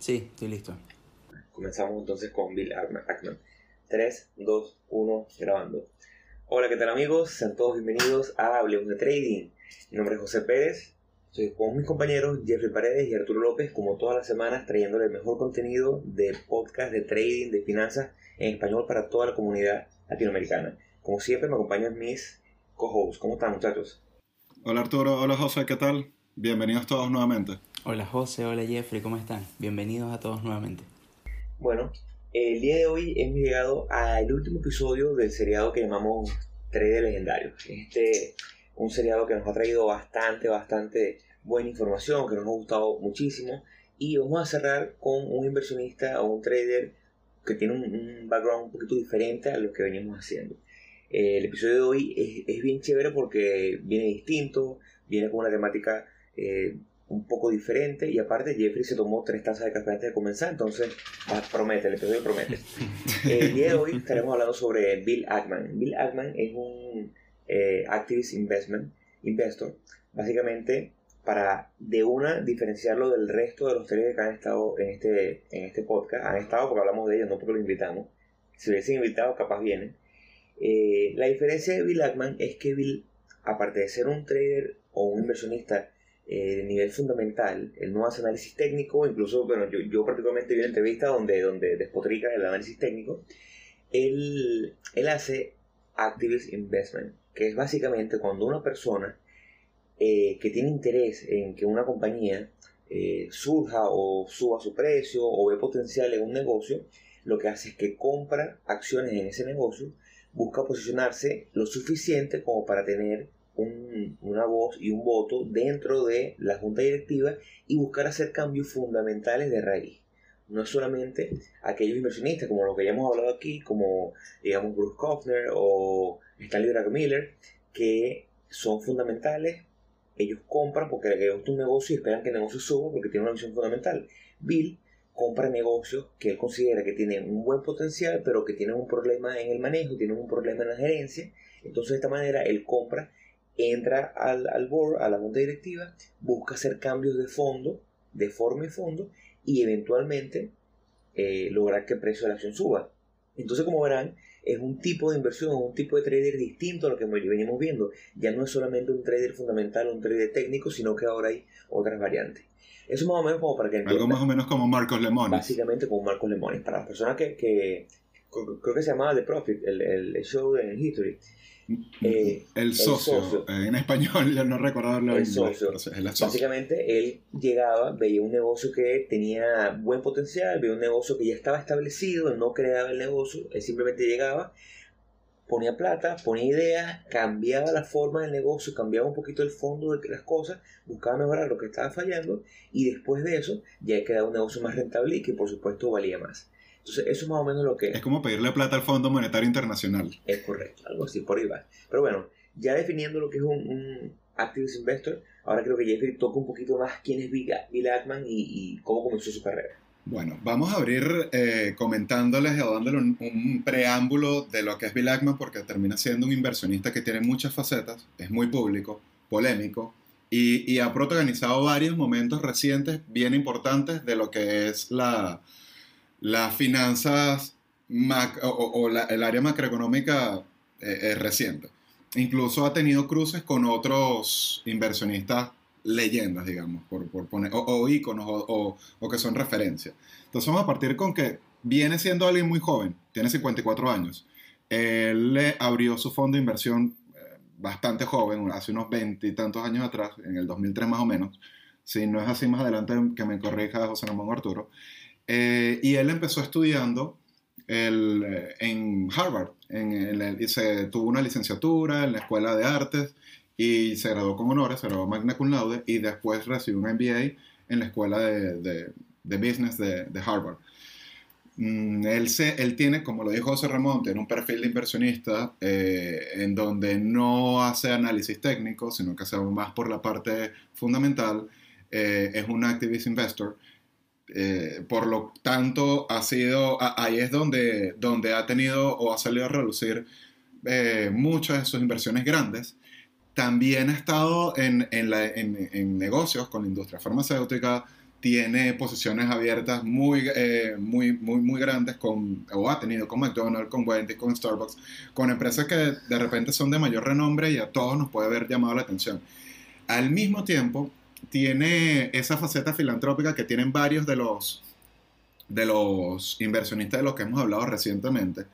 Sí, estoy listo. Comenzamos entonces con Bill Ackman. 3, 2, 1, grabando. Hola, ¿qué tal amigos? Sean todos bienvenidos a Hablemos de Trading. Mi nombre es José Pérez. Estoy con mis compañeros Jeffrey Paredes y Arturo López, como todas las semanas, trayéndole el mejor contenido de podcast, de trading, de finanzas en español para toda la comunidad latinoamericana. Como siempre, me acompañan mis co-hosts. ¿Cómo están, muchachos? Hola, Arturo. Hola, José. ¿Qué tal? Bienvenidos todos nuevamente. Hola, José. Hola, Jeffrey. ¿Cómo están? Bienvenidos a todos nuevamente. Bueno, el día de hoy hemos llegado al último episodio del seriado que llamamos Trader Legendario. Este, un seriado que nos ha traído bastante, bastante buena información, que nos ha gustado muchísimo. Y vamos a cerrar con un inversionista o un trader que tiene un, background un poquito diferente a lo que veníamos haciendo. El episodio de hoy es, bien chévere porque viene distinto, viene con una temática eh, un poco diferente y aparte Jeffrey se tomó tres tazas de café antes de comenzar, entonces ah, promete, el episodio promete. el día de hoy estaremos hablando sobre Bill Ackman. Bill Ackman es un eh, activist investment investor, básicamente para de una diferenciarlo del resto de los traders que han estado en este, en este podcast. Han estado porque hablamos de ellos, no porque lo invitamos. Si hubiesen invitado, capaz vienen. Eh, la diferencia de Bill Ackman es que Bill, aparte de ser un trader o un inversionista eh, de nivel fundamental, él no hace análisis técnico, incluso, bueno, yo, yo particularmente vi una entrevista donde, donde despotrica el análisis técnico. Él, él hace activist investment, que es básicamente cuando una persona eh, que tiene interés en que una compañía eh, surja o suba su precio o ve potencial en un negocio, lo que hace es que compra acciones en ese negocio, busca posicionarse lo suficiente como para tener una voz y un voto dentro de la junta directiva y buscar hacer cambios fundamentales de raíz. No solamente aquellos inversionistas como los que ya hemos hablado aquí, como digamos Bruce Kofner o Stanley Druckenmiller, que son fundamentales ellos compran porque les gusta un negocio y esperan que el negocio suba porque tiene una visión fundamental. Bill compra negocios que él considera que tienen un buen potencial, pero que tienen un problema en el manejo, tienen un problema en la gerencia. Entonces, de esta manera, él compra, entra al, al board, a la junta directiva, busca hacer cambios de fondo, de forma y fondo, y eventualmente eh, lograr que el precio de la acción suba. Entonces, como verán, es un tipo de inversión, un tipo de trader distinto a lo que venimos viendo. Ya no es solamente un trader fundamental un trader técnico, sino que ahora hay otras variantes. Eso más o menos como para que Algo más o menos como Marcos Lemones. Básicamente como Marcos Lemones. Para las personas que, que creo que se llamaba The Profit, el, el show de History. Eh, el, socio, eh, en español no recuerdo el socio. Básicamente él llegaba, veía un negocio que tenía buen potencial, veía un negocio que ya estaba establecido, no creaba el negocio, él simplemente llegaba, ponía plata, ponía ideas, cambiaba la forma del negocio, cambiaba un poquito el fondo de las cosas, buscaba mejorar lo que estaba fallando y después de eso ya quedaba un negocio más rentable y que por supuesto valía más. Entonces, eso es más o menos lo que... Es como pedirle plata al Fondo Monetario Internacional. Es correcto, algo así, por ahí va. Pero bueno, ya definiendo lo que es un, un activist investor, ahora creo que Jeffrey toca un poquito más quién es Bill, Ackman y, cómo comenzó su carrera. Bueno, vamos a abrir eh, comentándoles o dándoles un, preámbulo de lo que es Bill Ackman, porque termina siendo un inversionista que tiene muchas facetas, es muy público, polémico, y, y ha protagonizado varios momentos recientes bien importantes de lo que es la, las finanzas o, el área macroeconómica eh, es reciente. Incluso ha tenido cruces con otros inversionistas leyendas, digamos, por, poner, o, íconos o, que son referencias. Entonces vamos a partir con que viene siendo alguien muy joven, tiene 54 años. Él le abrió su fondo de inversión eh, bastante joven, hace unos 20 y tantos años atrás, en el 2003 más o menos. Si no es así más adelante que me corrija José Ramón Arturo. Eh, y él empezó estudiando eh, en Harvard. En, y se tuvo una licenciatura en la Escuela de Artes y se graduó con honores, se graduó magna cum laude y después recibió un MBA en la Escuela de, de, Business de, de Harvard. Mm, él, se, él tiene, como lo dijo José Ramón, tiene un perfil de inversionista eh, en donde no hace análisis técnico, sino que hace más por la parte fundamental. es un activist investor eh, por lo tanto, ha sido, ahí es donde, donde ha tenido o ha salido a relucir eh, muchas de sus inversiones grandes, también ha estado en, en, en, en negocios con la industria farmacéutica, tiene posiciones abiertas muy, eh, muy, muy, muy grandes con, o ha tenido con McDonald's, con Wendy's, con Starbucks, con empresas que de repente son de mayor renombre y a todos nos puede haber llamado la atención. Al mismo tiempo, tiene esa faceta filantrópica que tienen varios de los, de los inversionistas de los que hemos hablado recientemente.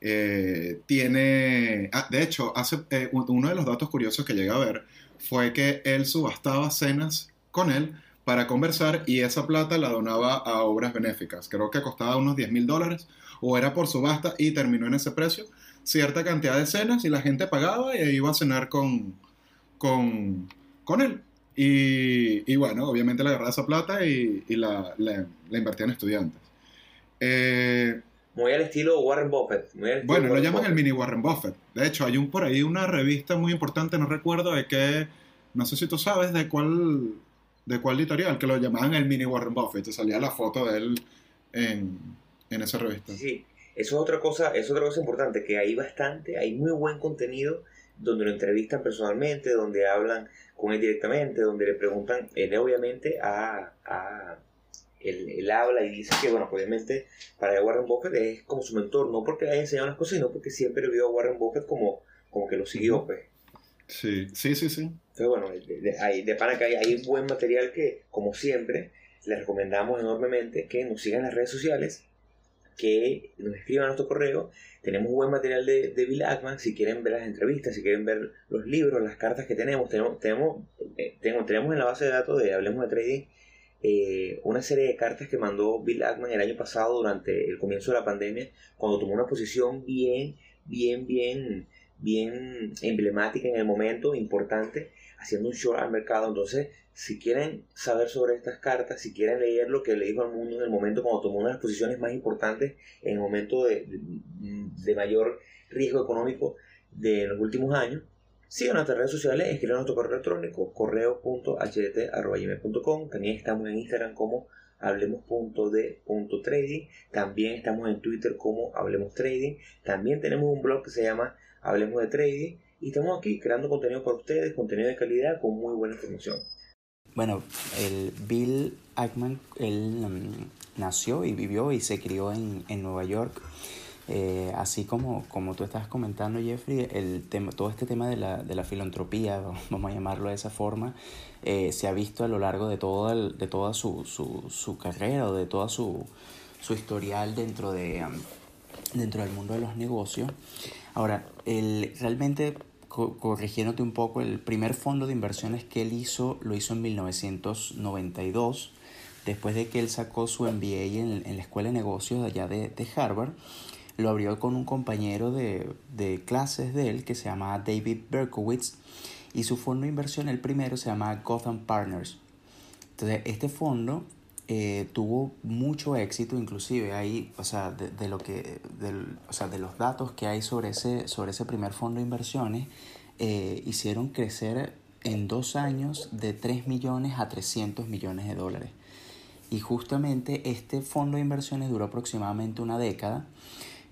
Eh, tiene, ah, de hecho, hace, eh, uno de los datos curiosos que llegué a ver fue que él subastaba cenas con él para conversar y esa plata la donaba a obras benéficas. Creo que costaba unos 10 mil dólares o era por subasta y terminó en ese precio. Cierta cantidad de cenas y la gente pagaba y iba a cenar con, con, con él. Y, y, bueno, obviamente le agarraba esa plata y, y la, la, la, invertía en estudiantes. Eh, muy al estilo Warren Buffett. Muy estilo bueno, Warren lo llaman Buffett. el mini Warren Buffett. De hecho, hay un por ahí una revista muy importante, no recuerdo de qué, no sé si tú sabes de cuál, de cuál editorial, que lo llamaban el mini Warren Buffett. Te salía la foto de él en, en esa revista. Sí, sí, eso es otra cosa, eso es otra cosa importante, que hay bastante, hay muy buen contenido donde lo entrevistan personalmente, donde hablan con él directamente, donde le preguntan, él obviamente a, a él, él, habla y dice que, bueno, obviamente para Warren Buffett es como su mentor, no porque le haya enseñado las cosas, sino porque siempre vio a Warren Buffett como, como que lo siguió, pues. Sí, sí, sí, sí. Entonces, bueno, de, de, hay, de pana que hay, hay buen material que, como siempre, les recomendamos enormemente que nos sigan en las redes sociales, que nos escriban a nuestro correo. Tenemos buen material de, Bill Ackman, si quieren ver las entrevistas, si quieren ver los libros, las cartas que tenemos. Tenemos, tenemos, eh, tenemos, tenemos en la base de datos de Hablemos de Trading eh, una serie de cartas que mandó Bill Ackman el año pasado durante el comienzo de la pandemia, cuando tomó una posición bien, bien, bien, bien emblemática en el momento, importante, haciendo un short al mercado. Entonces, si quieren saber sobre estas cartas, si quieren leer lo que le dijo al mundo en el momento cuando tomó una de las posiciones más importantes en el momento de, de, mayor riesgo económico de los últimos años, sigan nuestras redes sociales, escriban nuestro correo electrónico, correo.hdt.com. También estamos en Instagram como hablemos.de.trading. También estamos en Twitter como Hablemos Trading. También tenemos un blog que se llama Hablemos de Trading. Y estamos aquí creando contenido para ustedes, contenido de calidad con muy buena información. Bueno, el Bill Ackman, él um, nació y vivió y se crió en, en Nueva York. Eh, así como, como tú estás comentando, Jeffrey, el tema, todo este tema de la, de la filantropía, vamos a llamarlo de esa forma, eh, se ha visto a lo largo de, de toda su, su, su, carrera o de toda su, su historial dentro, de, um, dentro del mundo de los negocios. Ahora, realmente corrigiéndote un poco, el primer fondo de inversiones que él hizo lo hizo en 1992, después de que él sacó su MBA en, la Escuela de Negocios allá de, de, Harvard. Lo abrió con un compañero de, de clases de él que se llama David Berkowitz y su fondo de inversión, el primero, se llama Gotham Partners. Entonces, este fondo eh, tuvo mucho éxito, inclusive hay, o sea, de, de lo que, del, o sea, de los datos que hay sobre ese, sobre ese primer fondo de inversiones, eh, hicieron crecer en dos años de 3 millones a 300 millones de dólares. Y justamente este fondo de inversiones duró aproximadamente una década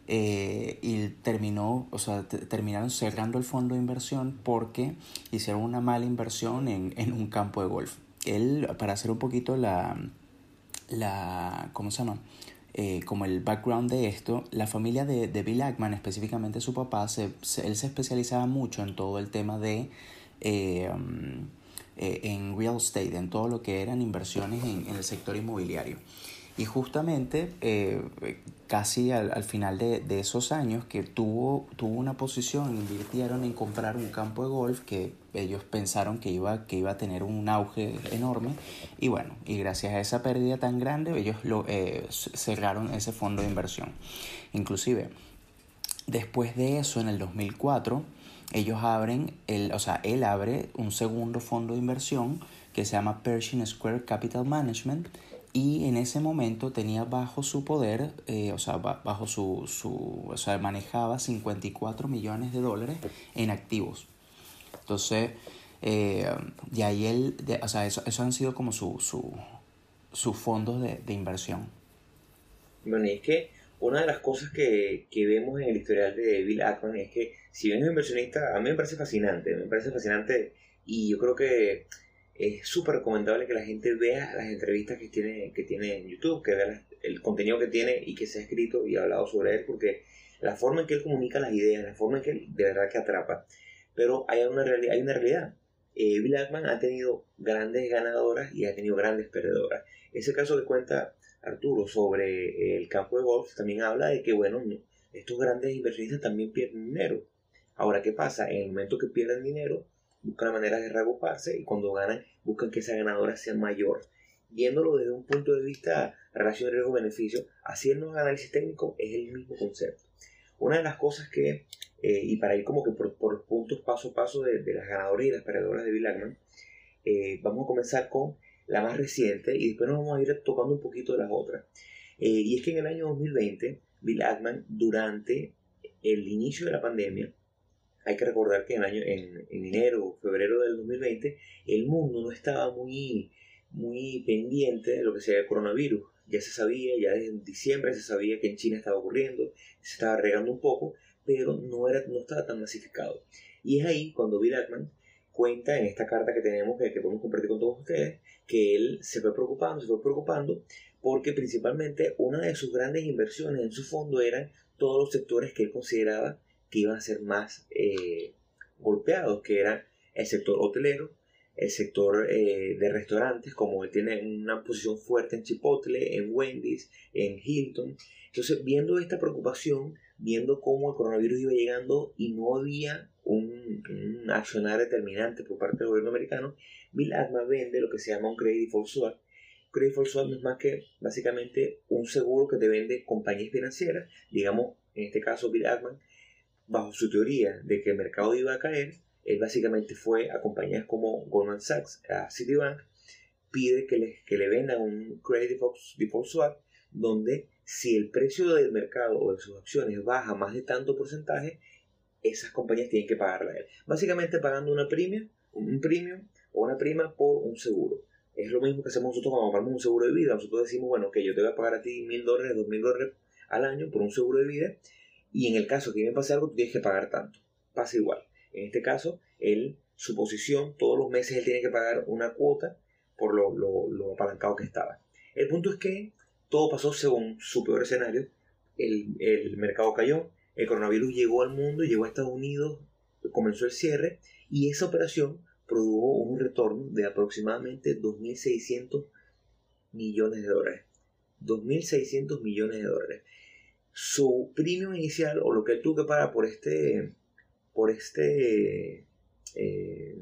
eh, y terminó, o sea, terminaron cerrando el fondo de inversión porque hicieron una mala inversión en, en un campo de golf. Él, para hacer un poquito la, la ¿cómo se llama? Eh, como el background de esto, la familia de, de Bill Ackman, específicamente su papá, se, se, él se especializaba mucho en todo el tema de eh, um, eh, en real estate, en todo lo que eran inversiones en, en el sector inmobiliario. Y justamente eh, casi al, al final de, de, esos años que tuvo, tuvo una posición, invirtieron en comprar un campo de golf que ellos pensaron que iba, que iba a tener un auge enorme y bueno, y gracias a esa pérdida tan grande ellos lo, eh, cerraron ese fondo de inversión. Inclusive, después de eso, en el 2004, ellos abren, el, o sea, él abre un segundo fondo de inversión que se llama Pershing Square Capital Management y en ese momento tenía bajo su poder, eh, o sea, bajo su, su, o sea, manejaba 54 millones de dólares en activos. Entonces, eh, y ahí él, de, o sea, eso, eso han sido como sus su, su fondos de, de, inversión. Bueno, y es que una de las cosas que, que, vemos en el historial de Bill Ackman es que si bien es inversionista, a mí me parece fascinante, me parece fascinante y yo creo que es súper recomendable que la gente vea las entrevistas que tiene, que tiene en YouTube, que vea el contenido que tiene y que se ha escrito y ha hablado sobre él, porque la forma en que él comunica las ideas, la forma en que él de verdad que atrapa. Pero hay una, realidad, hay una realidad. Eh, Bill Ackman ha tenido grandes ganadoras y ha tenido grandes perdedoras. Ese caso que cuenta Arturo sobre el campo de golf también habla de que, bueno, estos grandes inversionistas también pierden dinero. Ahora, ¿qué pasa? En el momento que pierden dinero, buscan la manera de reagruparse y cuando ganan, buscan que esa ganadora sea mayor. Viéndolo desde un punto de vista relación riesgo-beneficio, haciendo un análisis técnico es el mismo concepto. Una de las cosas que, eh, y para ir como que por, por puntos paso a paso de, las ganadoras y las perdedoras de Bill Ackman, eh, vamos a comenzar con la más reciente y después nos vamos a ir tocando un poquito de las otras. Eh, y es que en el año 2020, Bill Ackman, durante el inicio de la pandemia, hay que recordar que en, enero o febrero del 2020, el mundo no estaba muy, muy pendiente de lo que sea el coronavirus. Ya se sabía, ya desde diciembre se sabía que en China estaba ocurriendo, se estaba regando un poco, pero no, era, no estaba tan masificado. Y es ahí cuando Bill Ackman cuenta en esta carta que tenemos, que, que podemos compartir con todos ustedes, que él se fue preocupando, se fue preocupando, porque principalmente una de sus grandes inversiones en su fondo eran todos los sectores que él consideraba que iban a ser más eh, golpeados, que eran el sector hotelero, el sector eh, de restaurantes, como él tiene una posición fuerte en Chipotle, en Wendy's, en Hilton. Entonces, viendo esta preocupación, viendo cómo el coronavirus iba llegando y no había un, un accionar determinante por parte del gobierno americano, Bill Ackman vende lo que se llama un Credit Default Swap. Credit Default Swap no es más que básicamente un seguro que te vende compañías financieras, digamos, en este caso Bill Ackman, bajo su teoría de que el mercado iba a caer, él básicamente fue a compañías como Goldman Sachs, a Citibank, pide que le, que le vendan un Credit Default Swap, donde si el precio del mercado o de sus acciones baja más de tanto porcentaje, esas compañías tienen que pagarla a él. Básicamente pagando una premia, un premium o una prima por un seguro. Es lo mismo que hacemos nosotros cuando compramos un seguro de vida. Nosotros decimos, bueno, que yo te voy a pagar a ti mil dólares, dos mil dólares al año por un seguro de vida. Y en el caso que me pase algo, tú tienes que pagar tanto. Pasa igual. En este caso, él, su posición, todos los meses él tiene que pagar una cuota por lo, lo, apalancado que estaba. El punto es que todo pasó según su peor escenario. El, el mercado cayó, el coronavirus llegó al mundo, llegó a Estados Unidos, comenzó el cierre y esa operación produjo un retorno de aproximadamente 2.600 millones de dólares. 2.600 millones de dólares. Su premium inicial o lo que él tuvo que pagar por este, por este, eh,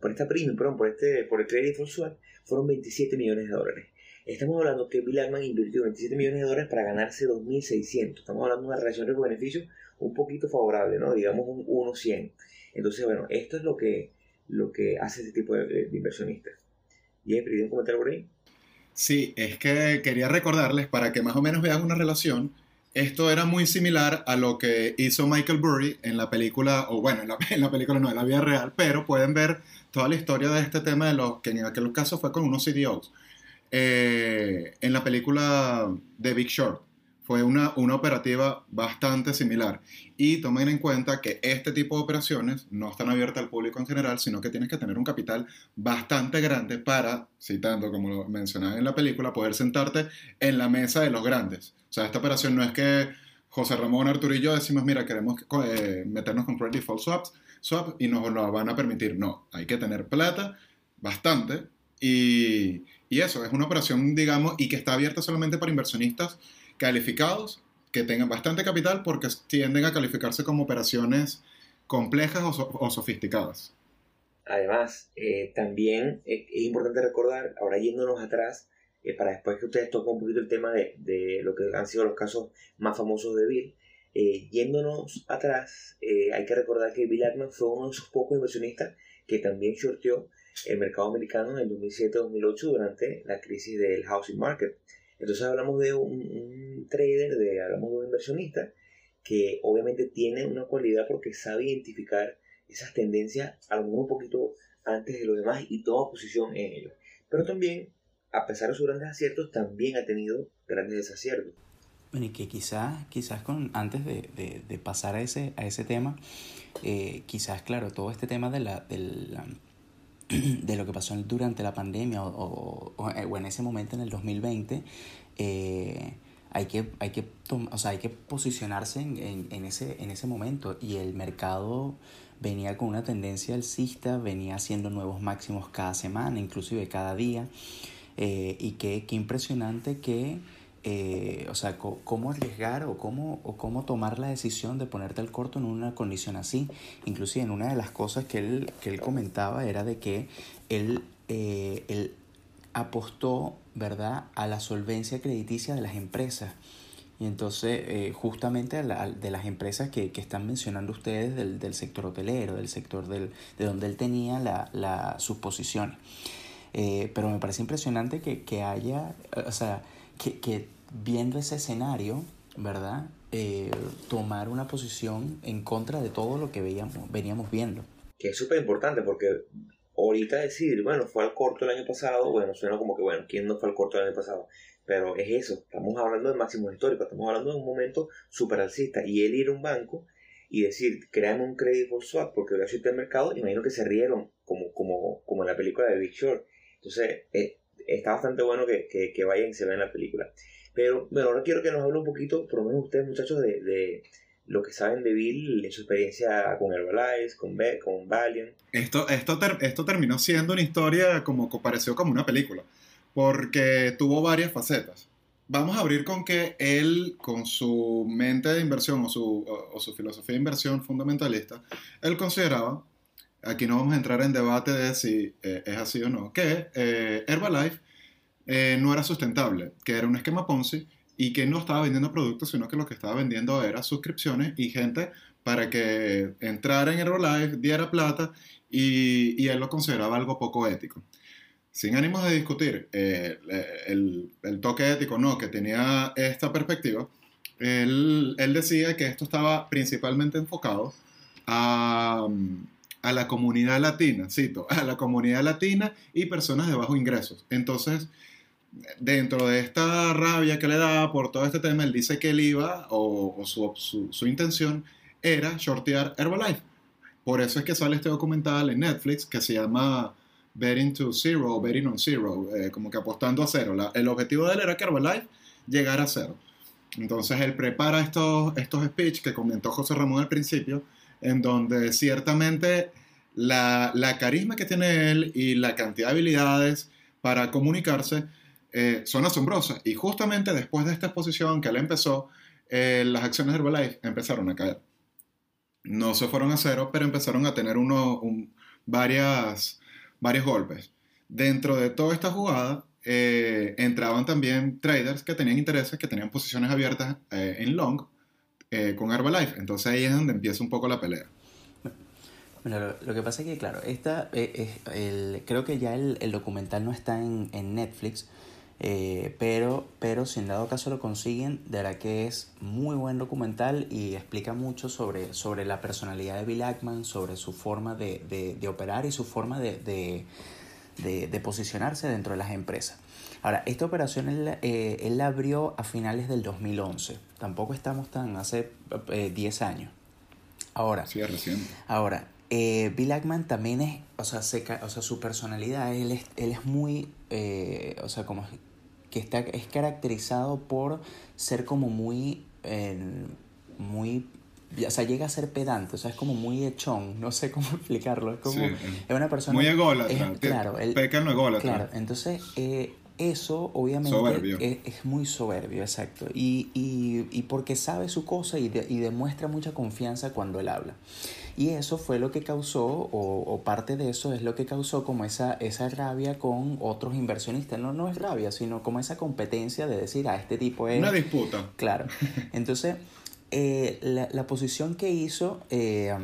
por esta premium, perdón, por este, por el credit swap, fueron 27 millones de dólares. Estamos hablando que Bill Ackman invirtió 27 millones de dólares para ganarse 2.600. Estamos hablando de una relación riesgo-beneficio un poquito favorable, ¿no? Digamos un 1-100. Entonces, bueno, esto es lo que, lo que hace este tipo de, inversionistas. ¿Y ¿Y un comentario por ahí? Sí, es que quería recordarles para que más o menos vean una relación. Esto era muy similar a lo que hizo Michael Burry en la película, o bueno, en la, película no, en la vida real, pero pueden ver toda la historia de este tema de los que en aquel caso fue con unos CDOs. Eh, en la película The Big Short fue una, una operativa bastante similar. Y tomen en cuenta que este tipo de operaciones no están abiertas al público en general, sino que tienes que tener un capital bastante grande para, citando como lo mencionaba en la película, poder sentarte en la mesa de los grandes. O sea, esta operación no es que José Ramón, yo decimos, mira, queremos eh, meternos con Credit Default Swaps, swap y nos lo van a permitir. No, hay que tener plata, bastante, y, y eso, es una operación, digamos, y que está abierta solamente para inversionistas calificados que tengan bastante capital porque tienden a calificarse como operaciones complejas o, sofisticadas. Además, eh, también es importante recordar, ahora yéndonos atrás, eh, para después que ustedes toquen un poquito el tema de, de, lo que han sido los casos más famosos de Bill, eh, yéndonos atrás, hay que recordar que Bill Ackman fue uno de esos pocos inversionistas que también shorteó el mercado americano en el 2007-2008 durante la crisis del housing market. Entonces hablamos de un, trader, de, hablamos de un inversionista que obviamente tiene una cualidad porque sabe identificar esas tendencias a lo mejor un poquito antes de los demás y toma posición en ellos. Pero también, a pesar de sus grandes aciertos, también ha tenido grandes desaciertos. Bueno, y que quizás, quizás con, antes de, de, de pasar a ese, a ese tema, eh, quizás, claro, todo este tema de, la, del, de lo que pasó durante la pandemia o, o, o en ese momento en el 2020, eh, hay que, hay que, o sea, hay que posicionarse en, en, ese, en ese momento. Y el mercado venía con una tendencia alcista, venía haciendo nuevos máximos cada semana, inclusive cada día, eh, y qué, qué impresionante que, eh, o sea, cómo arriesgar o cómo, o cómo tomar la decisión de ponerte al corto en una condición así. Inclusive en una de las cosas que él, que él comentaba era de que él, eh, él apostó, ¿verdad?, a la solvencia crediticia de las empresas. Y entonces, eh, justamente la, de las empresas que, que, están mencionando ustedes del, del sector hotelero, del sector del, de donde él tenía la, la, sus posiciones. Pero me parece impresionante que, que haya, o sea, que, que viendo ese escenario, ¿verdad? Eh, tomar una posición en contra de todo lo que veíamos, veníamos viendo. Que es súper importante porque ahorita decir, bueno, fue al corto el año pasado, bueno, suena como que, bueno, ¿quién no fue al corto el año pasado? Pero es eso, estamos hablando de máximos históricos, estamos hablando de un momento súper alcista. Y él ir a un banco y decir, créame un crédito por swap porque voy a subir el mercado, imagino que se rieron, como, como, como en la película de Big Short. Entonces, eh, está bastante bueno que, que, que, vayan y se vean la película. Pero, bueno, ahora quiero que nos hable un poquito, por lo menos ustedes, muchachos, de, de lo que saben de Bill en su experiencia con Herbalife, con, Be con Valiant. Esto, esto, ter esto terminó siendo una historia como que pareció como una película porque tuvo varias facetas. Vamos a abrir con que él, con su mente de inversión o su, o, o su filosofía de inversión fundamentalista, él consideraba, aquí no vamos a entrar en debate de si eh, es así o no, que eh, Herbalife eh, no era sustentable, que era un esquema Ponzi y que no estaba vendiendo productos, sino que lo que estaba vendiendo era suscripciones y gente para que entrara en Herbalife, diera plata y, y él lo consideraba algo poco ético sin ánimos de discutir eh, el, el, toque ético no que tenía esta perspectiva, él, él, decía que esto estaba principalmente enfocado a, a, la comunidad latina, cito, a la comunidad latina y personas de bajos ingresos. Entonces, dentro de esta rabia que le daba por todo este tema, él dice que él iba, o, su, su, intención era shortear Herbalife. Por eso es que sale este documental en Netflix que se llama betting to zero, betting on zero, eh, como que apostando a cero. El objetivo de él era que Herbalife llegara a cero. Entonces él prepara estos, estos speech que comentó José Ramón al principio, en donde ciertamente la, la carisma que tiene él y la cantidad de habilidades para comunicarse eh, son asombrosas. Y justamente después de esta exposición que él empezó, eh, las acciones de Herbalife empezaron a caer. No se fueron a cero, pero empezaron a tener uno, un, varias varios golpes. Dentro de toda esta jugada eh, entraban también traders que tenían intereses, que tenían posiciones abiertas eh, en long eh, con Herbalife. Entonces ahí es donde empieza un poco la pelea. Bueno, lo, lo que pasa es que, claro, esta, el, creo que ya el, el, documental no está en, en Netflix, eh, pero, pero si en dado caso lo consiguen, de verdad que es muy buen documental y explica mucho sobre, sobre la personalidad de Bill Ackman, sobre su forma de, de, de operar y su forma de, de, posicionarse dentro de las empresas. Ahora, esta operación él, eh, él la abrió a finales del 2011. Tampoco estamos tan hace eh, 10 años. Ahora, sí, recién. Ahora, eh, Bill Ackman también es, o sea, se, o sea su personalidad, él es, él es muy, eh, o sea, como que está, es caracterizado por ser como muy, eh, muy, o sea, llega a ser pedante, o sea, es como muy echón, no sé cómo explicarlo, es como, sí, es una persona... Muy ególatra, claro, él, peca no ególatra. Claro, entonces, eh, eso obviamente es, es, muy soberbio, exacto, y, y, y porque sabe su cosa y, de, y demuestra mucha confianza cuando él habla. Y eso fue lo que causó, o, o, parte de eso es lo que causó como esa, esa rabia con otros inversionistas. No, no es rabia, sino como esa competencia de decir, a ah, este tipo es... Una disputa. Claro. Entonces, eh, la, la, posición que hizo... Eh,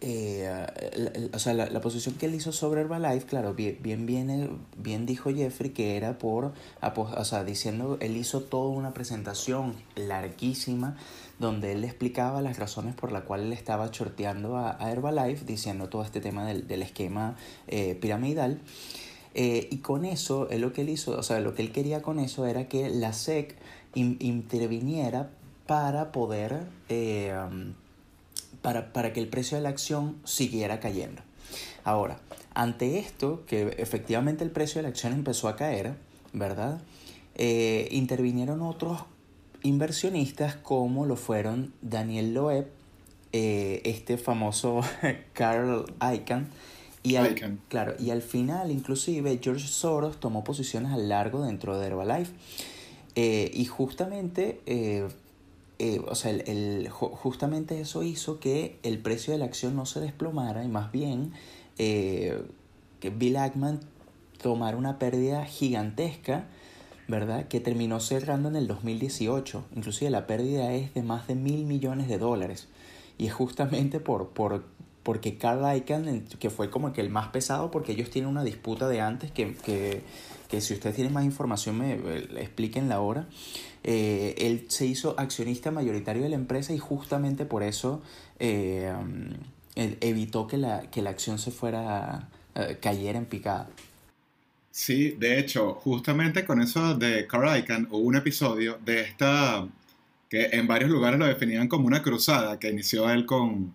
eh, la, o sea, la, la, posición que él hizo sobre Herbalife, claro, bien, bien, bien, bien dijo Jeffrey que era por, o sea, diciendo, él hizo toda una presentación larguísima donde él le explicaba las razones por las cuales él estaba chorteando a, a, Herbalife, diciendo todo este tema del, del esquema eh, piramidal. Eh, y con eso, él lo que él hizo, o sea, lo que él quería con eso era que la SEC interviniera para poder, eh, para, para que el precio de la acción siguiera cayendo. Ahora, ante esto, que efectivamente el precio de la acción empezó a caer, ¿verdad? Intervinieron otros inversionistas como lo fueron Daniel Loeb, eh, este famoso Carl Icahn, y al, claro, y al final inclusive George Soros tomó posiciones a largo dentro de Herbalife. Eh, y justamente, o sea, el, justamente eso hizo que el precio de la acción no se desplomara y más bien que Bill Ackman tomara una pérdida gigantesca ¿verdad? Que terminó cerrando en el 2018. Inclusive la pérdida es de más de mil millones de dólares. Y es justamente por, por, porque Carl Icahn, que fue como que el más pesado, porque ellos tienen una disputa de antes que, que, que si ustedes tienen más información me expliquen la hora. Eh, él se hizo accionista mayoritario de la empresa y justamente por eso eh, evitó que la, que la acción se fuera, eh, cayera en picada. Sí, de hecho, justamente con eso de Carl Icahn hubo un episodio de esta que en varios lugares lo definían como una cruzada que inició él con,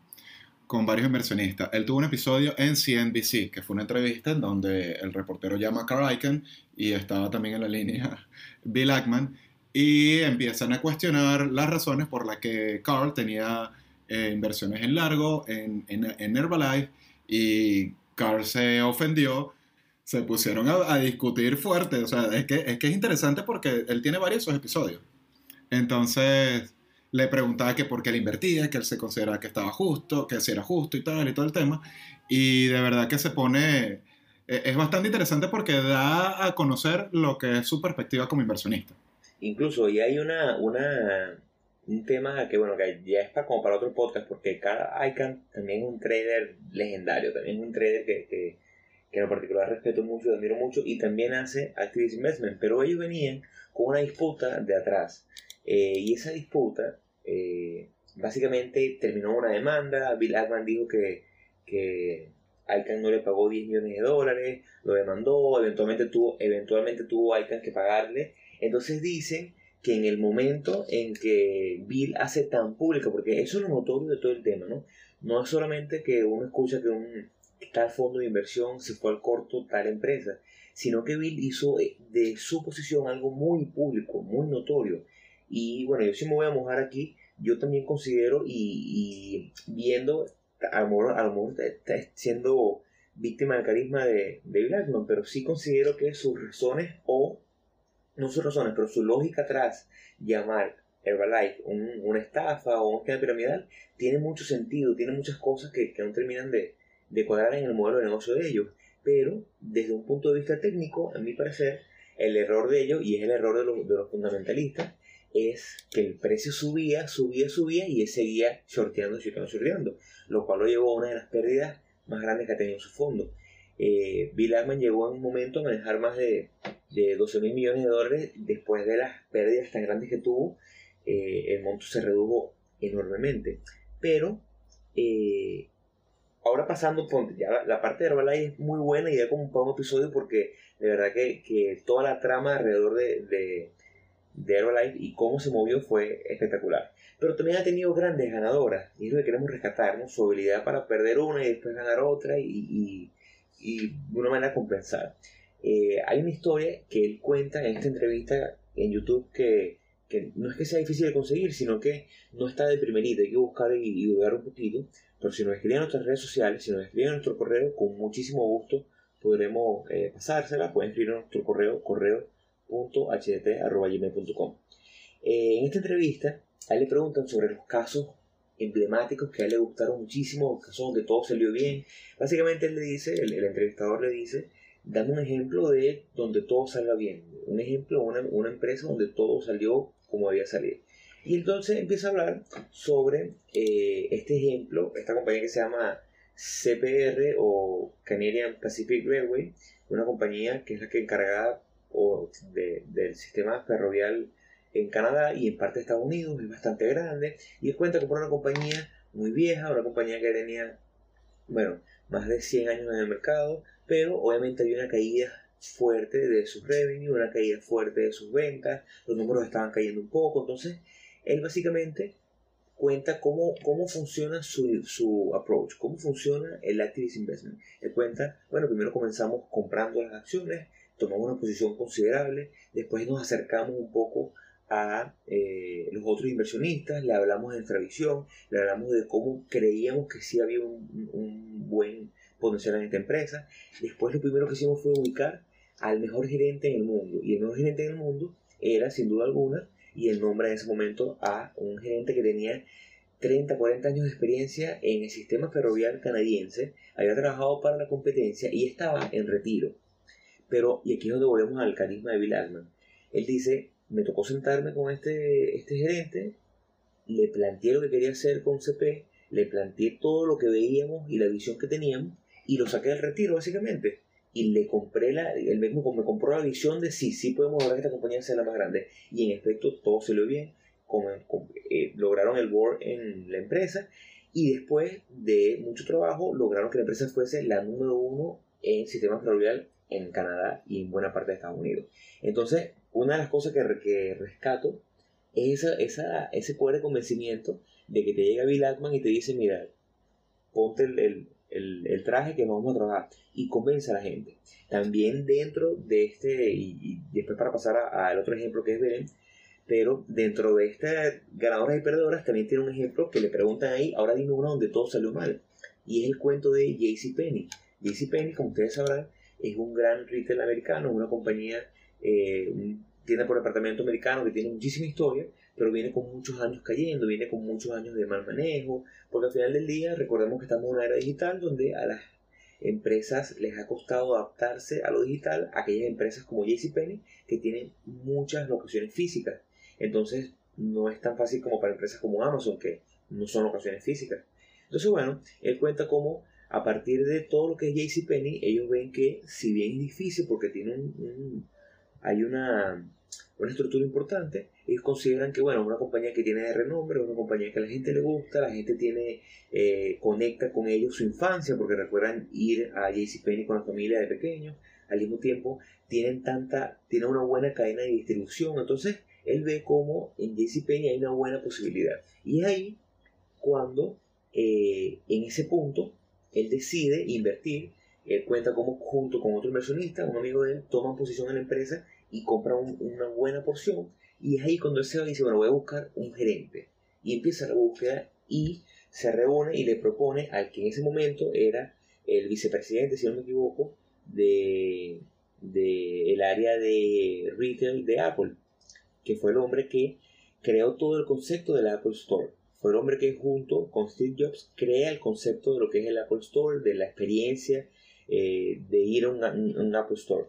con varios inversionistas. Él tuvo un episodio en CNBC, que fue una entrevista en donde el reportero llama a Carl Icahn y estaba también en la línea Bill Ackman y empiezan a cuestionar las razones por las que Carl tenía eh, inversiones en largo, en, en, en Herbalife y Carl se ofendió se pusieron a, discutir fuerte. O sea, es que, es que es interesante porque él tiene varios esos episodios. Entonces le preguntaba que por qué él invertía, que él se consideraba que estaba justo, que si era justo y tal, y todo el tema. Y de verdad que se pone... E, es bastante interesante porque da a conocer lo que es su perspectiva como inversionista. Incluso, y hay una, una, un tema que, bueno, que ya es para, como para otro podcast, porque cada Icon también es un trader legendario, también es un trader que que en particular respeto mucho, admiro mucho, y también hace Activist Investment, pero ellos venían con una disputa de atrás. Eh, y esa disputa eh, básicamente terminó una demanda, Bill Ackman dijo que, que ICANN no le pagó 10 millones de dólares, lo demandó, eventualmente tuvo, eventualmente tuvo ICANN que pagarle. Entonces dicen que en el momento en que Bill hace tan público, porque eso es lo notorio de todo el tema, ¿no? No es solamente que uno escucha que un tal fondo de inversión se fue al corto tal empresa, sino que Bill hizo eh, de su posición algo muy público, muy notorio. Y bueno, yo sí me voy a mojar aquí, yo también considero y, viendo, a lo mejor, siendo víctima del carisma de, de Bill Ackman, pero sí considero que sus razones o, no sus razones, pero su lógica atrás, llamar Herbalife una estafa o un esquema piramidal, tiene mucho sentido, tiene muchas cosas que, que no terminan de, de cuadrar en el modelo de negocio de ellos. Pero desde un punto de vista técnico, a mi parecer, el error de ellos, y es el error de los, fundamentalistas, es que el precio subía, subía, subía y él seguía shorteando, shorteando, shorteando, lo cual lo llevó a una de las pérdidas más grandes que ha tenido su fondo. Eh, Bill Ackman llegó en un momento a manejar más de, de 12 mil millones de dólares después de las pérdidas tan grandes que tuvo. Eh, el monto se redujo enormemente. Pero eh, ahora pasando, ya la, parte de Herbalife es muy buena y da como para un episodio porque de verdad que, que toda la trama alrededor de, de, Herbalife y cómo se movió fue espectacular. Pero también ha tenido grandes ganadoras y es lo que queremos rescatar, su habilidad para perder una y después ganar otra y, y, y de una manera compensar. Eh, hay una historia que él cuenta en esta entrevista en YouTube que, que no es que sea difícil de conseguir, sino que no está de primerita, hay que buscar y, y dudar un poquito pero si nos escriben en nuestras redes sociales, si nos escriben en nuestro correo, con muchísimo gusto podremos eh, pasársela. Pueden escribir en nuestro correo, correo.htt.gmail.com. Eh, en esta entrevista, a él le preguntan sobre los casos emblemáticos que a él le gustaron muchísimo, casos donde todo salió bien. Básicamente él le dice, el, entrevistador le dice, dame un ejemplo de donde todo salga bien. Un ejemplo, una, una empresa donde todo salió como debía salir. Y entonces empieza a hablar sobre eh, este ejemplo, esta compañía que se llama CPR o Canadian Pacific Railway, una compañía que es la que encargada del sistema ferroviario en Canadá y en parte de Estados Unidos, es bastante grande y es cuenta como una compañía muy vieja, una compañía que tenía, bueno, más de 100 años en el mercado, pero obviamente había una caída fuerte de sus revenue, una caída fuerte de sus ventas, los números estaban cayendo un poco, entonces él básicamente cuenta cómo, cómo funciona su, su approach, cómo funciona el activist investment. Él cuenta, bueno, primero comenzamos comprando las acciones, tomamos una posición considerable, después nos acercamos un poco a eh, los otros inversionistas, le hablamos de nuestra visión, le hablamos de cómo creíamos que sí había un, un buen potencial en esta empresa. Después lo primero que hicimos fue ubicar al mejor gerente en el mundo. Y el mejor gerente en el mundo era, sin duda alguna, y el nombre en ese momento a un gerente que tenía 30, 40 años de experiencia en el sistema ferroviario canadiense, había trabajado para la competencia y estaba en retiro. Pero, y aquí es donde volvemos al carisma de Bill Ackman. Él dice, me tocó sentarme con este, este gerente, le planteé lo que quería hacer con CP, le planteé todo lo que veíamos y la visión que teníamos y lo saqué del retiro básicamente. Y le compré la, él mismo me compró la visión de sí, sí podemos lograr que esta compañía sea la más grande. Y en efecto todo lo bien, eh, lograron el board en la empresa y después de mucho trabajo lograron que la empresa fuese la número uno en sistema ferroviario en Canadá y en buena parte de Estados Unidos. Entonces, una de las cosas que, que rescato es esa, esa, ese poder de convencimiento de que te llega Bill Ackman y te dice, mira, ponte el, el, traje que vamos a trabajar y convence a la gente. También dentro de este, y, después para pasar al otro ejemplo que es Belén, pero dentro de estas ganadoras y perdedoras también tiene un ejemplo que le preguntan ahí, ahora dime uno donde todo salió mal. Y es el cuento de JCPenney. JCPenney, como ustedes sabrán, es un gran retail americano, una compañía, eh, tienda por departamento americano que tiene muchísima historia, pero viene con muchos años cayendo, viene con muchos años de mal manejo, porque al final del día recordemos que estamos en una era digital donde a las empresas les ha costado adaptarse a lo digital, aquellas empresas como JCPenney que tienen muchas locaciones físicas. Entonces no es tan fácil como para empresas como Amazon que no son locaciones físicas. Entonces bueno, él cuenta cómo a partir de todo lo que es JCPenney, ellos ven que si bien es difícil porque tiene un hay una una estructura importante, ellos consideran que, bueno, una compañía que tiene de renombre, una compañía que a la gente le gusta, la gente tiene, eh, conecta con ellos su infancia, porque recuerdan ir a JCPenney con la familia de pequeños, al mismo tiempo tienen tanta, tienen una buena cadena de distribución, entonces él ve como en JCPenney hay una buena posibilidad. Y es ahí cuando, eh, en ese punto, él decide invertir, él cuenta como junto con otro inversionista, un amigo de él, toman posición en la empresa y compra una buena porción. Y es ahí cuando va y dice, bueno, voy a buscar un gerente. Y empieza la búsqueda y se reúne y le propone al que en ese momento era el vicepresidente, si no me equivoco, de, de el área de retail de Apple, que fue el hombre que creó todo el concepto del Apple Store. Fue el hombre que junto con Steve Jobs crea el concepto de lo que es el Apple Store, de la experiencia eh, de ir a un Apple Store.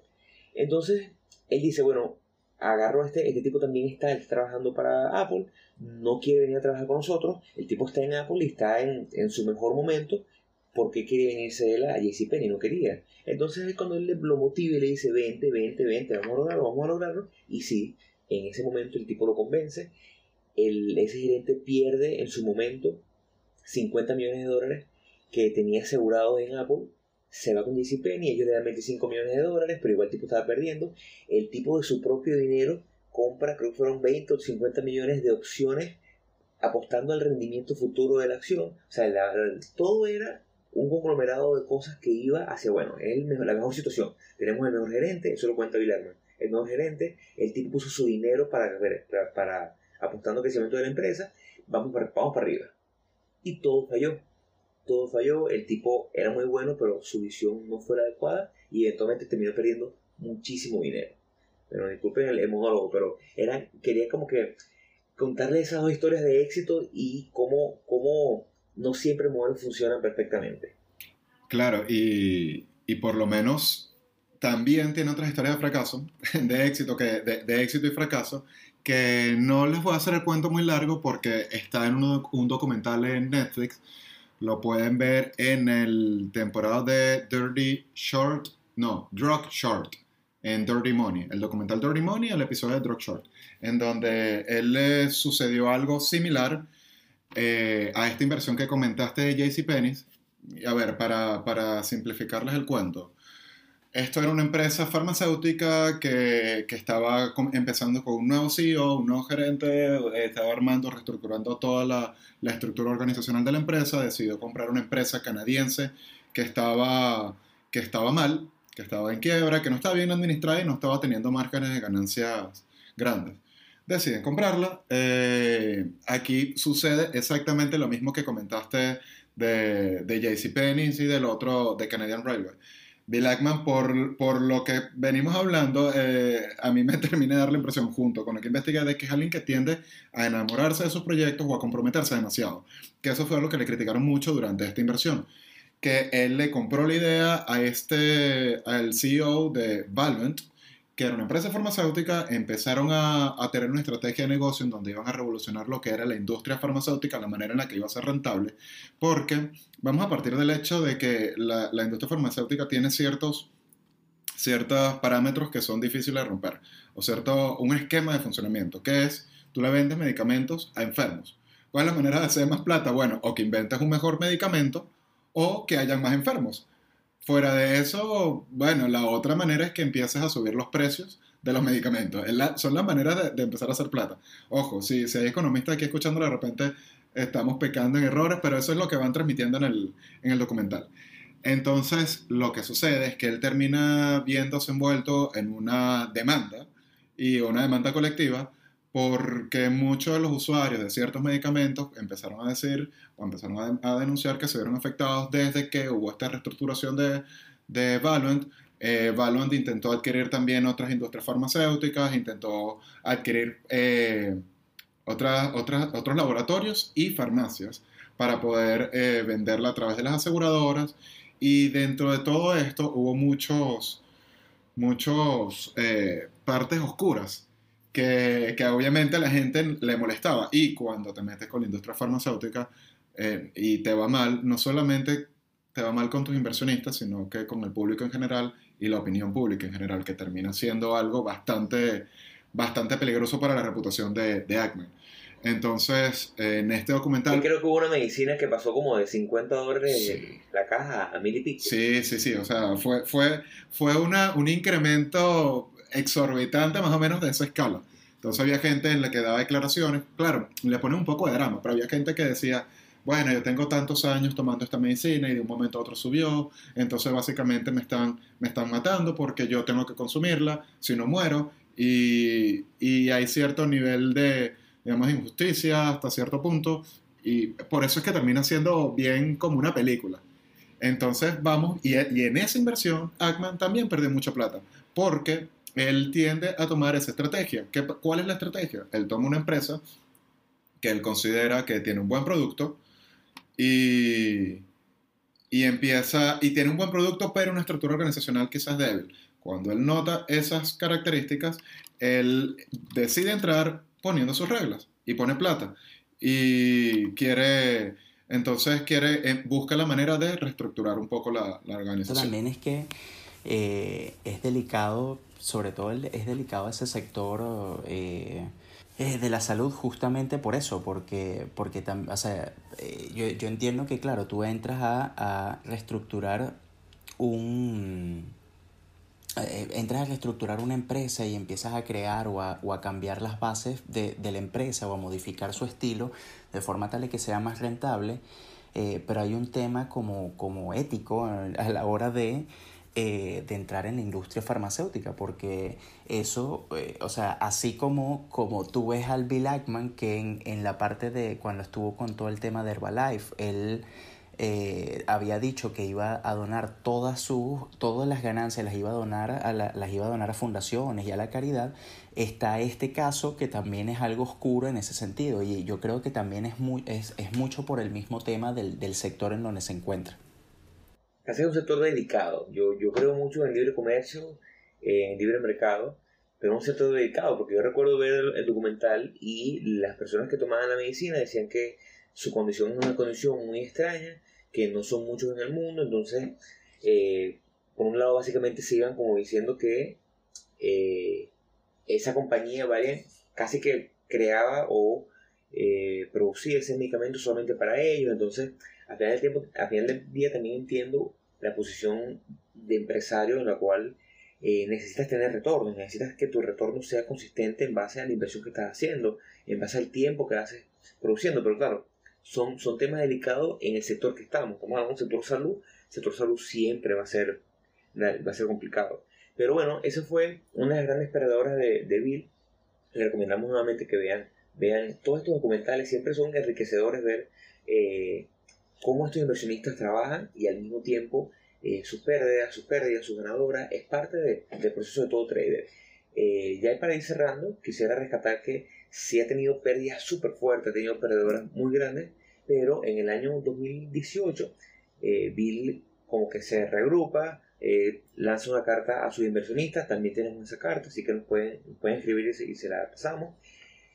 Entonces, él dice, bueno, agarro a este, este tipo también está, trabajando para Apple, no quiere venir a trabajar con nosotros, el tipo está en Apple y está en, en su mejor momento, ¿por qué quiere venirse él a JCPenney? No quería. Entonces es cuando él lo motiva y le dice, vente, vente, vente, vamos a lograrlo, vamos a lograrlo, y sí, en ese momento el tipo lo convence, el, ese gerente pierde en su momento 50 millones de dólares que tenía asegurados en Apple se va con JCPenney, ellos le dan 25 millones de dólares, pero igual el tipo estaba perdiendo. El tipo de su propio dinero compra, creo que fueron 20 o 50 millones de opciones apostando al rendimiento futuro de la acción. O sea, todo era un conglomerado de cosas que iba hacia, bueno, es la mejor situación. Tenemos el mejor gerente, eso lo cuenta Villarman. El mejor gerente, el tipo puso su dinero para, para, para apostando al crecimiento de la empresa, vamos para, vamos para arriba. Y todo falló todo falló, el tipo era muy bueno, pero su visión no fue la adecuada y eventualmente terminó perdiendo muchísimo dinero. Pero disculpen el, monólogo, pero era, quería como que contarle esas dos historias de éxito y cómo, cómo no siempre modelos funcionan perfectamente. Claro, y, y, por lo menos también tiene otras historias de fracaso, de éxito, que, de, de, éxito y fracaso, que no les voy a hacer el cuento muy largo porque está en un, un documental en Netflix lo pueden ver en el temporada de Dirty Short, no, Drug Short, en Dirty Money, el documental Dirty Money, el episodio de Drug Short, en donde él le sucedió algo similar eh, a esta inversión que comentaste de JCPenney. A ver, para, para simplificarles el cuento, esto era una empresa farmacéutica que, que, estaba empezando con un nuevo CEO, un nuevo gerente, estaba armando, reestructurando toda la, la, estructura organizacional de la empresa, decidió comprar una empresa canadiense que estaba, que estaba mal, que estaba en quiebra, que no estaba bien administrada y no estaba teniendo márgenes de ganancias grandes. Deciden comprarla. Eh, aquí sucede exactamente lo mismo que comentaste de, de JCPenney y del otro, de Canadian Railway Bill Ackman, por, por lo que venimos hablando, eh, a mí me termina de dar la impresión, junto con lo que investigué, de que es alguien que tiende a enamorarse de sus proyectos o a comprometerse demasiado. Que eso fue lo que le criticaron mucho durante esta inversión. Que él le compró la idea a este, al CEO de Valvent, que era una empresa farmacéutica, empezaron a, tener una estrategia de negocio en donde iban a revolucionar lo que era la industria farmacéutica, la manera en la que iba a ser rentable, porque vamos a partir del hecho de que la, industria farmacéutica tiene ciertos, ciertos parámetros que son difíciles de romper, o cierto, un esquema de funcionamiento, que es, tú le vendes medicamentos a enfermos. ¿Cuál es la manera de hacer más plata? Bueno, o que inventes un mejor medicamento o que hayan más enfermos. Fuera de eso, bueno, la otra manera es que empieces a subir los precios de los medicamentos. son las maneras de, empezar a hacer plata. Ojo, si, si hay economistas aquí escuchando, de repente estamos pecando en errores, pero eso es lo que van transmitiendo en el, en el documental. Entonces, lo que sucede es que él termina viéndose envuelto en una demanda y una demanda colectiva porque muchos de los usuarios de ciertos medicamentos empezaron a decir o empezaron a, denunciar que se vieron afectados desde que hubo esta reestructuración de, de Valuant. Eh, intentó adquirir también otras industrias farmacéuticas, intentó adquirir eh, otras, otras, otros laboratorios y farmacias para poder eh, venderla a través de las aseguradoras. Y dentro de todo esto hubo muchos, muchos eh, partes oscuras que, que, obviamente a la gente le molestaba. Y cuando te metes con la industria farmacéutica eh, y te va mal, no solamente te va mal con tus inversionistas, sino que con el público en general y la opinión pública en general, que termina siendo algo bastante, bastante peligroso para la reputación de, de Ackman. Entonces, en este documental... Yo creo que hubo una medicina que pasó como de 50 dólares la caja a mil y pico. Sí, sí, sí. O sea, fue, fue, fue una, un incremento exorbitante más o menos de esa escala. Entonces había gente en la que daba declaraciones, claro, le pone un poco de drama, pero había gente que decía, bueno, yo tengo tantos años tomando esta medicina y de un momento a otro subió, entonces básicamente me están, me están matando porque yo tengo que consumirla, si no muero, y, y hay cierto nivel de, digamos, injusticia hasta cierto punto, y por eso es que termina siendo bien como una película. Entonces vamos, y, y en esa inversión, Ackman también perdió mucha plata, porque él tiende a tomar esa estrategia. ¿Qué, ¿Cuál es la estrategia? Él toma una empresa que él considera que tiene un buen producto y, y empieza, y tiene un buen producto, pero una estructura organizacional quizás débil. Cuando él nota esas características, él decide entrar poniendo sus reglas y pone plata. Y quiere, entonces quiere, eh, busca la manera de reestructurar un poco la, la organización. También es que eh, es delicado sobre todo es delicado ese sector eh, eh, de la salud justamente por eso, porque, porque o sea, yo, yo, entiendo que, claro, tú entras a, a reestructurar un... entras a reestructurar una empresa y empiezas a crear o a, o a cambiar las bases de, de, la empresa o a modificar su estilo de forma tal que sea más rentable, pero hay un tema como, como ético a la hora de eh, de entrar en la industria farmacéutica, porque eso, eh, o sea, así como, como tú ves al Bill Ackman, que en, en, la parte de cuando estuvo con todo el tema de Herbalife, él eh, había dicho que iba a donar todas sus, todas las ganancias las iba a donar a las iba a donar a fundaciones y a la caridad, está este caso que también es algo oscuro en ese sentido, y yo creo que también es, muy, es, es mucho por el mismo tema del, del sector en donde se encuentra es un sector dedicado. Yo, yo creo mucho en libre comercio, en libre mercado, pero un sector dedicado, porque yo recuerdo ver el, documental y las personas que tomaban la medicina decían que su condición es una condición muy extraña, que no son muchos en el mundo, entonces, eh, por un lado, básicamente se iban como diciendo que eh, esa compañía, ¿vale? Casi que creaba o eh, producía ese medicamento solamente para ellos, entonces, al final del, tiempo, al final del día también entiendo la posición de empresario en la cual eh, necesitas tener retornos, necesitas que tu retorno sea consistente en base a la inversión que estás haciendo, en base al tiempo que haces produciendo, pero claro, son, son temas delicados en el sector que estamos, como hablamos sector salud, sector salud siempre va a ser, va a ser complicado. Pero bueno, esa fue una de las grandes perdedoras de, de Bill. Le recomendamos nuevamente que vean, vean todos estos documentales, siempre son enriquecedores ver eh, cómo estos inversionistas trabajan y al mismo tiempo eh, sus pérdidas, sus pérdidas, sus ganadoras, es parte del proceso de todo trader. Eh, ya para ir cerrando, quisiera rescatar que sí ha tenido pérdidas súper fuertes, ha tenido perdedoras muy grandes, pero en el año 2018 eh, Bill como que se regrupa, lanza una carta a sus inversionistas, también tenemos esa carta, así que nos pueden, pueden escribir y se, la pasamos.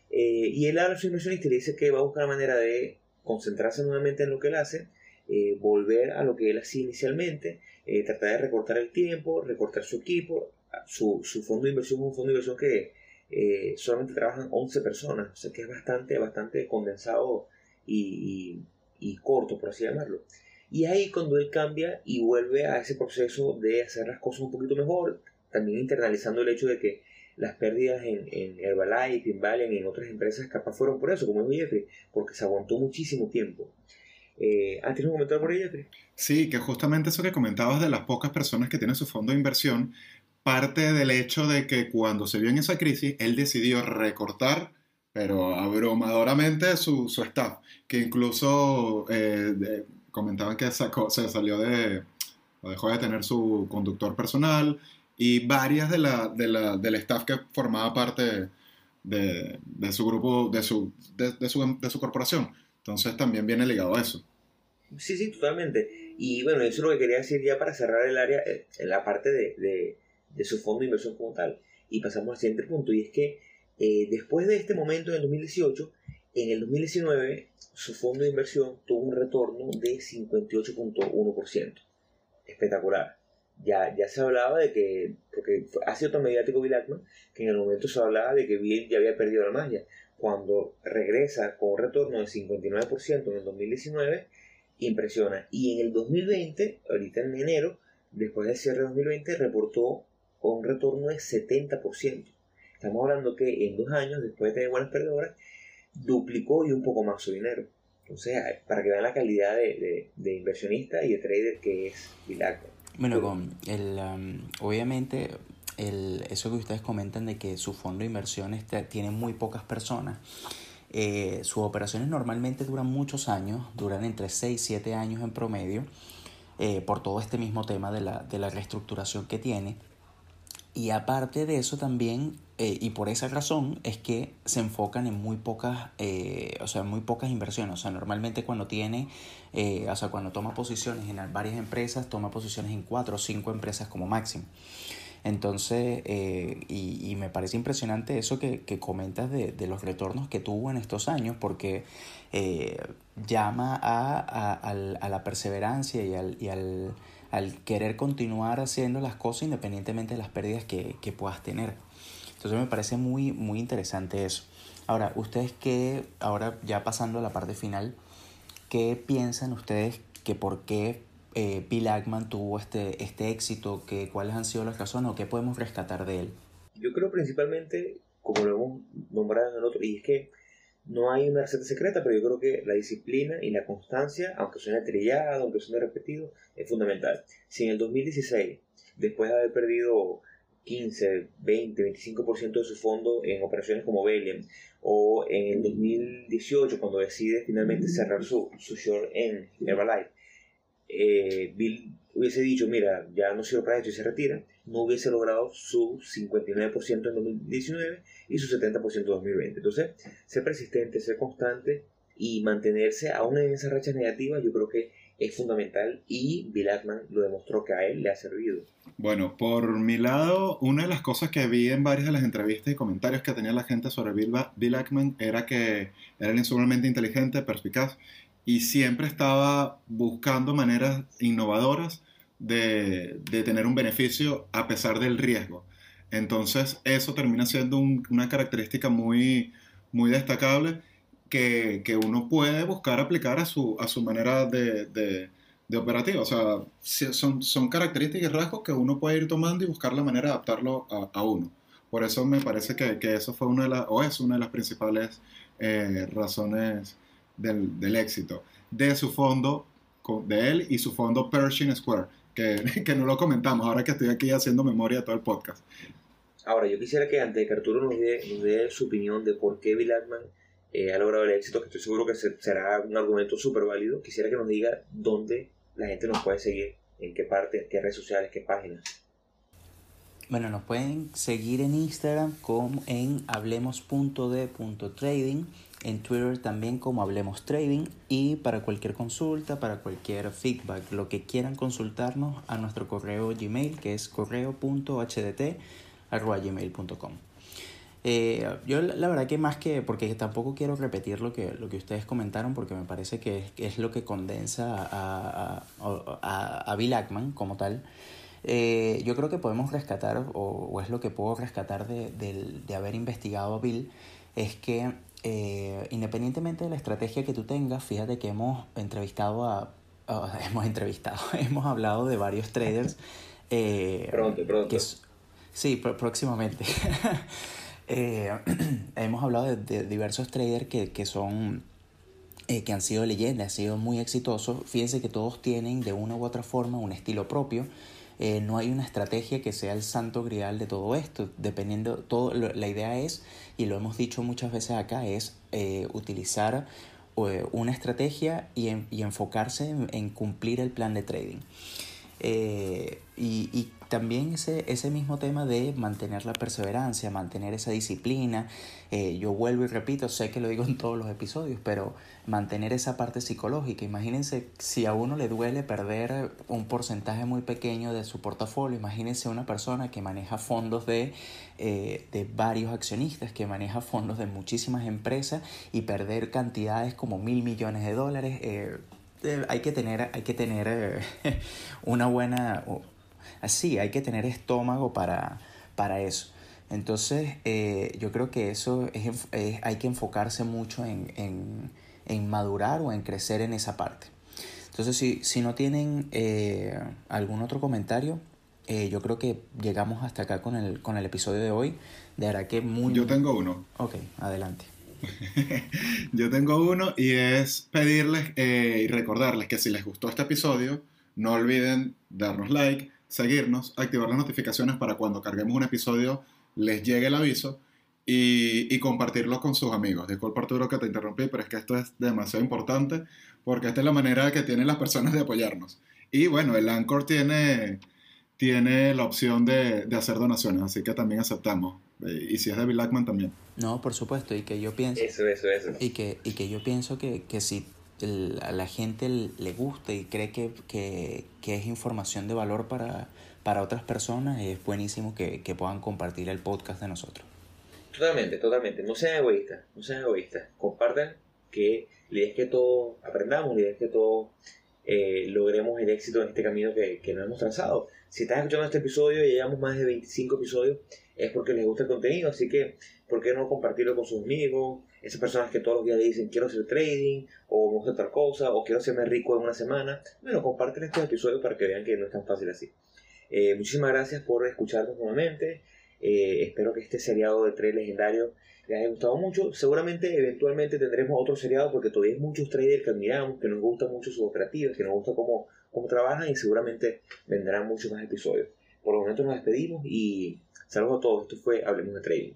y él habla a sus inversionistas y le dice que va a buscar la manera de concentrarse nuevamente en lo que él hace eh, volver a lo que él hacía inicialmente, eh, tratar de recortar el tiempo, recortar su equipo, su, su fondo de inversión es un fondo de inversión que eh, solamente trabajan 11 personas, o sea que es bastante, bastante condensado y, y, corto, por así llamarlo. Y ahí cuando él cambia y vuelve a ese proceso de hacer las cosas un poquito mejor, también internalizando el hecho de que las pérdidas en, en Herbalife, en Valen y en otras empresas capaz fueron por eso, como dijo Jeffrey, porque se aguantó muchísimo tiempo. Eh, ¿Has por ella? Sí, que justamente eso que comentabas de las pocas personas que tienen su fondo de inversión, parte del hecho de que cuando se vio en esa crisis, él decidió recortar, pero abrumadoramente, su, su staff, que incluso eh, comentaban que se salió de, dejó de tener su conductor personal y varias de la, de la, del staff que formaba parte de, de su grupo, de su, de, su, de su corporación entonces también viene ligado a eso. Sí, sí, totalmente. Y bueno, eso es lo que quería decir ya para cerrar el área, eh, en la parte de, su fondo de inversión como tal. Y pasamos al siguiente punto, y es que eh, después de este momento en el 2018, en el 2019 su fondo de inversión tuvo un retorno de 58.1%. Espectacular. Ya, ya se hablaba de que, porque ha sido mediático Bill que en el momento se hablaba de que Bill ya había perdido la magia cuando regresa con un retorno del 59% en el 2019, impresiona. Y en el 2020, ahorita en enero, después del cierre de 2020, reportó un retorno de 70%. Estamos hablando que en dos años, después de tener buenas perdedoras, duplicó y un poco más su dinero. Entonces, para que vean la calidad de, inversionista y de trader que es Bilac. Bueno, con el, um, obviamente el, eso que ustedes comentan de que su fondo de inversiones tiene muy pocas personas. Eh, sus operaciones normalmente duran muchos años, duran entre 6 y 7 años en promedio, eh, por todo este mismo tema de la, de la, reestructuración que tiene. Y aparte de eso también, eh, y por esa razón, es que se enfocan en muy pocas, o sea, muy pocas inversiones. O sea, normalmente cuando tiene, o sea, cuando toma posiciones en varias empresas, toma posiciones en 4 o 5 empresas como máximo. Entonces, eh, y, me parece impresionante eso que, comentas de, los retornos que tuvo en estos años, porque eh, llama a, la perseverancia y, al, querer continuar haciendo las cosas independientemente de las pérdidas que, puedas tener. Entonces me parece muy, muy interesante eso. Ahora, ustedes qué, ahora ya pasando a la parte final, ¿qué piensan ustedes que por qué eh, Bill Ackman tuvo este, este éxito? Que, ¿Cuáles han sido las razones o qué podemos rescatar de él? Yo creo principalmente, como lo hemos nombrado en otro, y es que no hay una receta secreta, pero yo creo que la disciplina y la constancia, aunque suene trillado, aunque suene repetido, es fundamental. Si en el 2016, después de haber perdido 15, 20, 25% de su fondo en operaciones como Bellion, o en el 2018, cuando decide finalmente cerrar su, su short en Herbalife, eh, Bill hubiese dicho, mira, ya no sirve para esto y se retira, no hubiese logrado su 59% en 2019 y su 70% en 2020. Entonces, ser persistente, ser constante y mantenerse aún en esas rachas negativas, yo creo que es fundamental y Bill Ackman lo demostró que a él le ha servido. Bueno, por mi lado, una de las cosas que vi en varias de las entrevistas y comentarios que tenía la gente sobre Bill, Bill Ackman era que era insumablemente inteligente, perspicaz y siempre estaba buscando maneras innovadoras de, tener un beneficio a pesar del riesgo. Entonces eso termina siendo una característica muy, muy destacable que, uno puede buscar aplicar a su, a su manera de, de operativo. O sea, son, son características y rasgos que uno puede ir tomando y buscar la manera de adaptarlo a, a uno. Por eso me parece que, que, eso fue una de las, o es una de las principales eh, razones del, del, éxito. De su fondo, de él y su fondo Pershing Square, que, que no lo comentamos ahora que estoy aquí haciendo memoria de todo el podcast. Ahora, yo quisiera que antes de que Arturo nos dé, nos dé su opinión de por qué Bill Ackman eh, ha logrado el éxito, que estoy seguro que será un argumento súper válido, quisiera que nos diga dónde la gente nos puede seguir, en qué parte, qué redes sociales, qué páginas. Bueno, nos pueden seguir en Instagram como en hablemos.de.trading, en Twitter también como Hablemos Trading y para cualquier consulta, para cualquier feedback, lo que quieran consultarnos a nuestro correo Gmail que es correo.hdt.gmail.com. Eh, yo la verdad que más que, porque tampoco quiero repetir lo que, lo que ustedes comentaron, porque me parece que es, lo que condensa a, a, a, Bill Ackman como tal. Eh, yo creo que podemos rescatar, o, es lo que puedo rescatar de, de, haber investigado a Bill, es que eh, independientemente de la estrategia que tú tengas, fíjate que hemos entrevistado a, hemos entrevistado, hemos hablado de varios traders. pronto, pronto. sí, próximamente. Eh, hemos hablado de, diversos traders que, que son eh, que han sido leyendas, han sido muy exitosos. Fíjense que todos tienen de una u otra forma un estilo propio. Eh, no hay una estrategia que sea el santo grial de todo esto. Dependiendo, todo, la idea es, y lo hemos dicho muchas veces acá, es utilizar una estrategia y, y enfocarse en, en, cumplir el plan de trading. Y, y también ese, ese mismo tema de mantener la perseverancia, mantener esa disciplina. Eh, yo vuelvo y repito, sé que lo digo en todos los episodios, pero mantener esa parte psicológica. Imagínense si a uno le duele perder un porcentaje muy pequeño de su portafolio. Imagínense una persona que maneja fondos de, eh, de varios accionistas, que maneja fondos de muchísimas empresas y perder cantidades como mil millones de dólares. Eh, hay que tener, hay que tener una buena así, hay que tener estómago para, para eso. Entonces, eh, yo creo que eso es, hay que enfocarse mucho en, en, en, madurar o en crecer en esa parte. Entonces, si, si no tienen eh, algún otro comentario, eh, yo creo que llegamos hasta acá con el, con el episodio de hoy. De verdad que muy... Yo tengo uno. Ok, adelante. yo tengo uno y es pedirles y recordarles que si les gustó este episodio, no olviden darnos like, seguirnos, activar las notificaciones para cuando carguemos un episodio les llegue el aviso y, y compartirlo con sus amigos. Disculpa Arturo que te interrumpí, pero es que esto es demasiado importante porque esta es la manera que tienen las personas de apoyarnos. Y bueno, el Anchor tiene, tiene la opción de hacer donaciones, así que también aceptamos. Eh, y si es de Bill Ackman también. No, por supuesto, y que yo pienso... Eso, eso, eso. Y que, y que yo pienso que, que si a la gente le gusta y cree que, que, que, es información de valor para, para otras personas, es buenísimo que, que, puedan compartir el podcast de nosotros. Totalmente, totalmente. No sean egoístas, no sean egoístas. Compartan que la idea es que todos aprendamos, la idea es que todos eh, logremos el éxito en este camino que, que nos hemos trazado. Si estás escuchando este episodio y llevamos más de 25 episodios, es porque les gusta el contenido, así que, ¿por qué no compartirlo con sus amigos? Esas personas que todos los días le dicen, quiero hacer trading, o me gusta otra cosa, o quiero hacerme rico en una semana. Bueno, comparten este episodio para que vean que no es tan fácil así. Eh, muchísimas gracias por escucharnos nuevamente. Eh, espero que este seriado de tres legendarios les haya gustado mucho. Seguramente, eventualmente tendremos otro seriado porque todavía hay muchos traders que admiramos, que nos gustan mucho sus operativas, que nos gusta cómo, cómo trabajan y seguramente vendrán muchos más episodios. Por el momento nos despedimos y Saludos a todos, esto fue Hablemos de Trading.